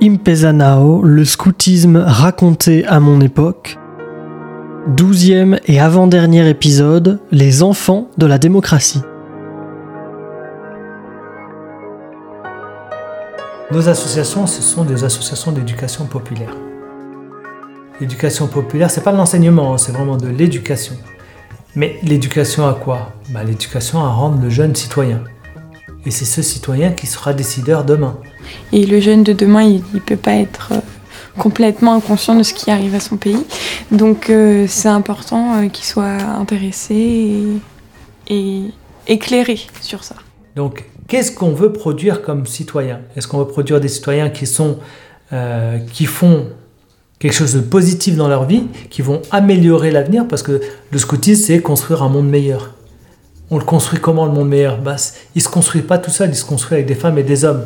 Impezanao, le scoutisme raconté à mon époque. Douzième et avant-dernier épisode, les enfants de la démocratie. Nos associations, ce sont des associations d'éducation populaire. L'éducation populaire, c'est pas l'enseignement, hein, c'est vraiment de l'éducation. Mais l'éducation à quoi? Bah, L'éducation à rendre le jeune citoyen. Et c'est ce citoyen qui sera décideur demain. Et le jeune de demain, il ne peut pas être euh, complètement inconscient de ce qui arrive à son pays. Donc euh, c'est important euh, qu'il soit intéressé et, éclairé sur ça. Donc qu'est-ce qu'on veut produire comme citoyen? Est-ce qu'on veut produire des citoyens qui, sont, qui font quelque chose de positif dans leur vie, qui vont améliorer l'avenir? Parce que le scoutisme, c'est construire un monde meilleur. On le construit comment le monde meilleur? Bah, Il ne se construit pas tout seul, il se construit avec des femmes et des hommes.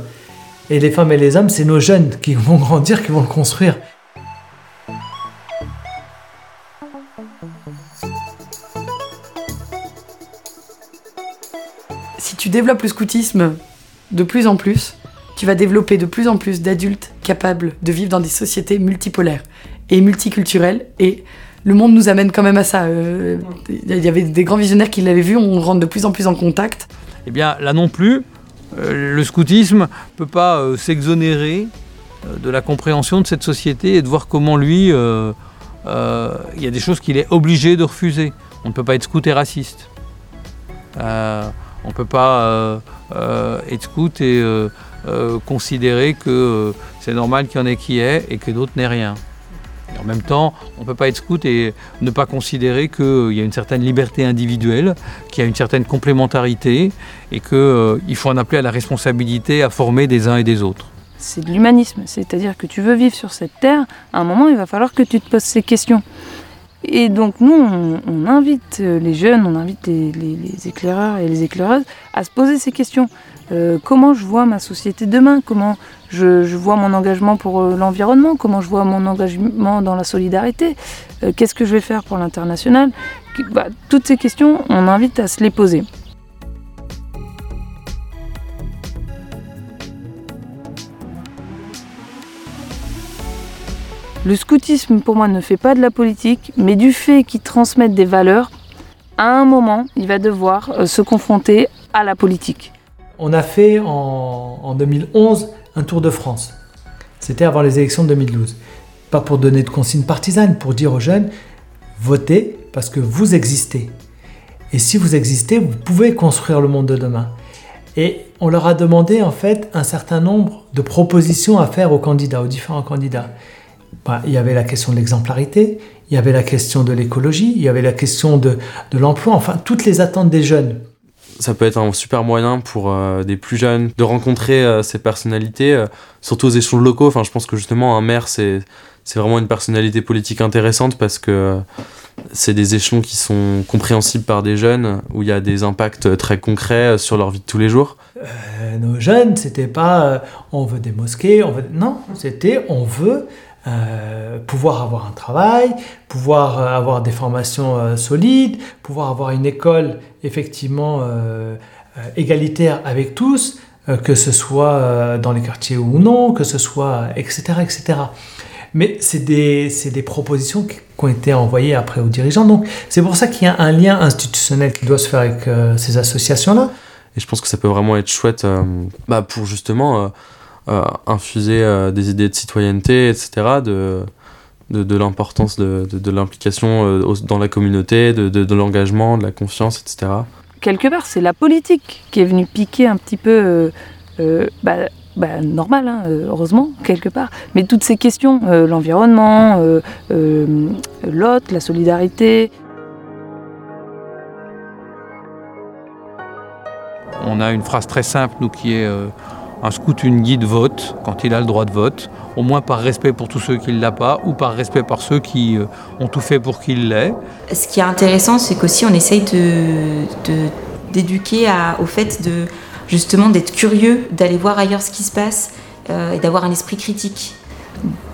Et les femmes et les hommes, c'est nos jeunes qui vont grandir, qui vont le construire. Si tu développes le scoutisme de plus en plus, tu vas développer de plus en plus d'adultes capables de vivre dans des sociétés multipolaires et multiculturelles. Et le monde nous amène quand même à ça. Euh, il y avait des grands visionnaires qui l'avaient vu, on rentre de plus en plus en contact. Eh bien, là non plus, le scoutisme ne peut pas euh, s'exonérer euh, de la compréhension de cette société et de voir comment lui, il y a des choses qu'il est obligé de refuser. On ne peut pas être scout et raciste. on ne peut pas être scout et considérer que c'est normal qu'il y en ait qui est et que d'autres n'aient rien en même temps, on ne peut pas être scout et ne pas considérer qu'il y a une certaine liberté individuelle, qu'il y a une certaine complémentarité et qu'il euh, faut en appeler à la responsabilité à former des uns et des autres. C'est de l'humanisme, c'est-à-dire que tu veux vivre sur cette terre, à un moment il va falloir que tu te poses ces questions. Et donc nous, on, invite les jeunes, on invite les, éclaireurs et les éclaireuses à se poser ces questions. Euh, comment je vois ma société demain? Comment je, vois mon engagement pour euh, l'environnement, comment je vois mon engagement dans la solidarité, euh, qu'est-ce que je vais faire pour l'international? Bah, toutes ces questions, on invite à se les poser. Le scoutisme, pour moi, ne fait pas de la politique, mais du fait qu'il transmette des valeurs, à un moment, il va devoir euh, se confronter à la politique. On a fait en, en 2011 un Tour de France. C'était avant les élections de 2012. Pas pour donner de consignes partisanes, pour dire aux jeunes, votez parce que vous existez. Et si vous existez, vous pouvez construire le monde de demain. Et on leur a demandé en fait un certain nombre de propositions à faire aux candidats, aux différents candidats. Bah, il y avait la question de l'exemplarité, il y avait la question de l'écologie, il y avait la question de, de l'emploi, enfin toutes les attentes des jeunes ça peut être un super moyen pour euh, des plus jeunes de rencontrer euh, ces personnalités, euh, surtout aux échelons locaux. Enfin, je pense que justement, un maire, c'est, c'est vraiment une personnalité politique intéressante parce que c'est des échelons qui sont compréhensibles par des jeunes, où il y a des impacts très concrets sur leur vie de tous les jours. nos jeunes, c'était pas on veut des mosquées, on veut... non, c'était on veut euh, pouvoir avoir un travail, pouvoir euh, avoir des formations euh, solides, pouvoir avoir une école effectivement égalitaire avec tous, que ce soit dans les quartiers ou non, que ce soit etc. etc. Mais c'est des, des, propositions qui, ont été envoyées après aux dirigeants. Donc c'est pour ça qu'il y a un lien institutionnel qui doit se faire avec ces associations-là. Et je pense que ça peut vraiment être chouette bah, pour justement infuser euh, des idées de citoyenneté, etc., de, de, l'importance de, de, l'implication euh, dans la communauté, de, l'engagement, de la confiance, etc. Quelque part, c'est la politique qui est venue piquer un petit peu, bah, bah, normal, hein, heureusement, quelque part, mais toutes ces questions, l'environnement, l'autre, la solidarité. On a une phrase très simple, nous, qui est un scout, une guide vote quand il a le droit de vote, au moins par respect pour tous ceux qui ne l'ont pas ou par respect par ceux qui euh, ont tout fait pour qu'il l'ait. Ce qui est intéressant, c'est qu'aussi on essaye d'éduquer au fait de justement d'être curieux, d'aller voir ailleurs ce qui se passe euh, et d'avoir un esprit critique.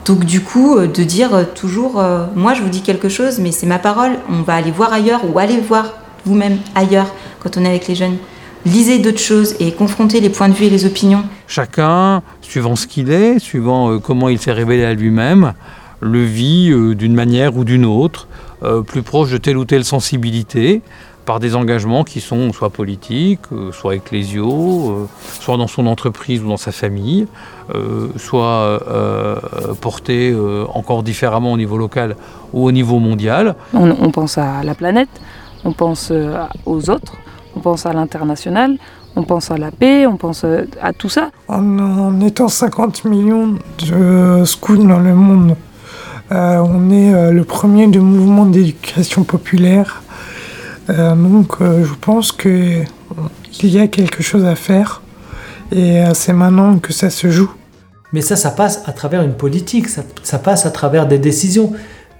Donc du coup, euh, de dire toujours, moi je vous dis quelque chose, mais c'est ma parole, on va aller voir ailleurs ou aller voir vous-même ailleurs quand on est avec les jeunes. Lisez d'autres choses et confrontez les points de vue et les opinions. Chacun, suivant ce qu'il est, suivant euh, comment il s'est révélé à lui-même, le vit euh, d'une manière ou d'une autre, euh, plus proche de telle ou telle sensibilité, par des engagements qui sont soit politiques, soit ecclésiaux, soit dans son entreprise ou dans sa famille, soit portés encore différemment au niveau local ou au niveau mondial. On, pense à la planète, on pense aux autres, on pense à l'international, on pense à la paix, on pense euh, à tout ça. En, en étant 50 millions de scouts dans le monde, euh, on est euh, le premier de mouvement d'éducation populaire. Euh, donc euh, je pense que il y a quelque chose à faire et euh, c'est maintenant que ça se joue. Mais ça, ça passe à travers une politique, ça, ça passe à travers des décisions.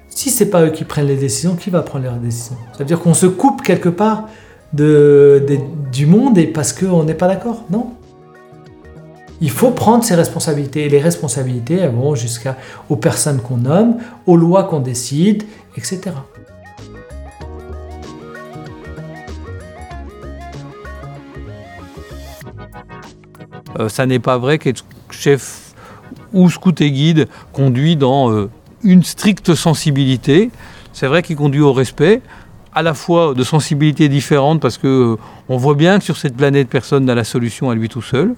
Si c'est pas eux qui prennent les décisions, qui va prendre les décisions? Ça veut dire qu'on se coupe quelque part du monde et parce qu'on n'est pas d'accord Non? Il faut prendre ses responsabilités. Et les responsabilités, elles vont jusqu'à aux personnes qu'on nomme, aux lois qu'on décide, etc. Euh, ça n'est pas vrai qu'être chef ou scout et guide conduit dans euh, une stricte sensibilité. C'est vrai qu'il conduit au respect, à la fois de sensibilités différentes, parce que euh, on voit bien que sur cette planète, personne n'a la solution à lui tout seul.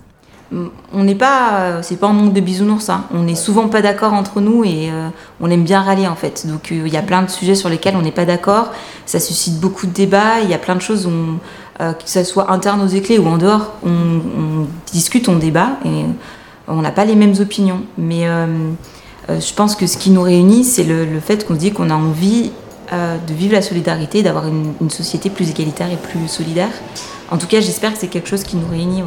On n'est pas, euh, c'est pas un monde de bisounours. hein. On n'est souvent pas d'accord entre nous et euh, on aime bien râler en fait. Donc il y a plein de sujets sur lesquels on n'est pas d'accord. Ça suscite beaucoup de débats. Il y a plein de choses, que ce soit interne aux éclés ou en dehors, on, discute, on débat et on n'a pas les mêmes opinions. Mais je pense que ce qui nous réunit, c'est le, le fait qu'on se dit qu'on a envie euh, de vivre la solidarité, d'avoir une, société plus égalitaire et plus solidaire. En tout cas, j'espère que c'est quelque chose qui nous réunit.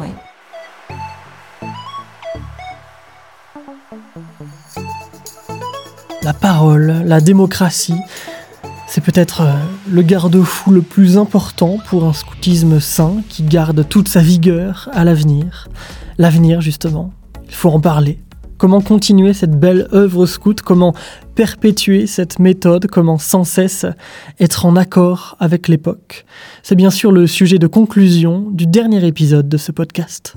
La parole, la démocratie, c'est peut-être euh, le garde-fou le plus important pour un scoutisme sain qui garde toute sa vigueur à l'avenir. L'avenir, justement, il faut en parler. Comment continuer cette belle œuvre scout Comment perpétuer cette méthode Comment sans cesse être en accord avec l'époque C'est bien sûr le sujet de conclusion du dernier épisode de ce podcast.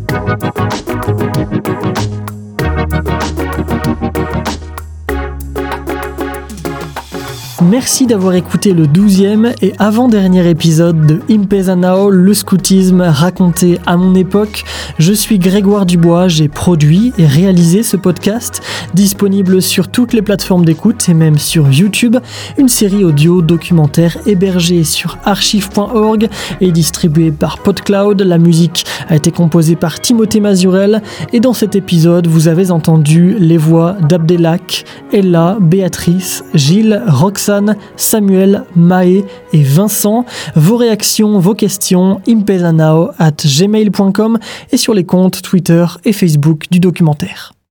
Merci d'avoir écouté le douzième et avant-dernier épisode de Impezanao, le scoutisme raconté à mon époque. Je suis Grégoire Dubois, j'ai produit et réalisé ce podcast, disponible sur toutes les plateformes d'écoute et même sur YouTube, une série audio documentaire hébergée sur archive.org et distribuée par PodCloud. La musique a été composée par Timothée Mazurel et dans cet épisode, vous avez entendu les voix d'Abdelak, Ella, Béatrice, Gilles, Roxane, Samuel, Maë et Vincent. Vos réactions, vos questions, impezanao at gmail.com et sur les comptes Twitter et Facebook du documentaire.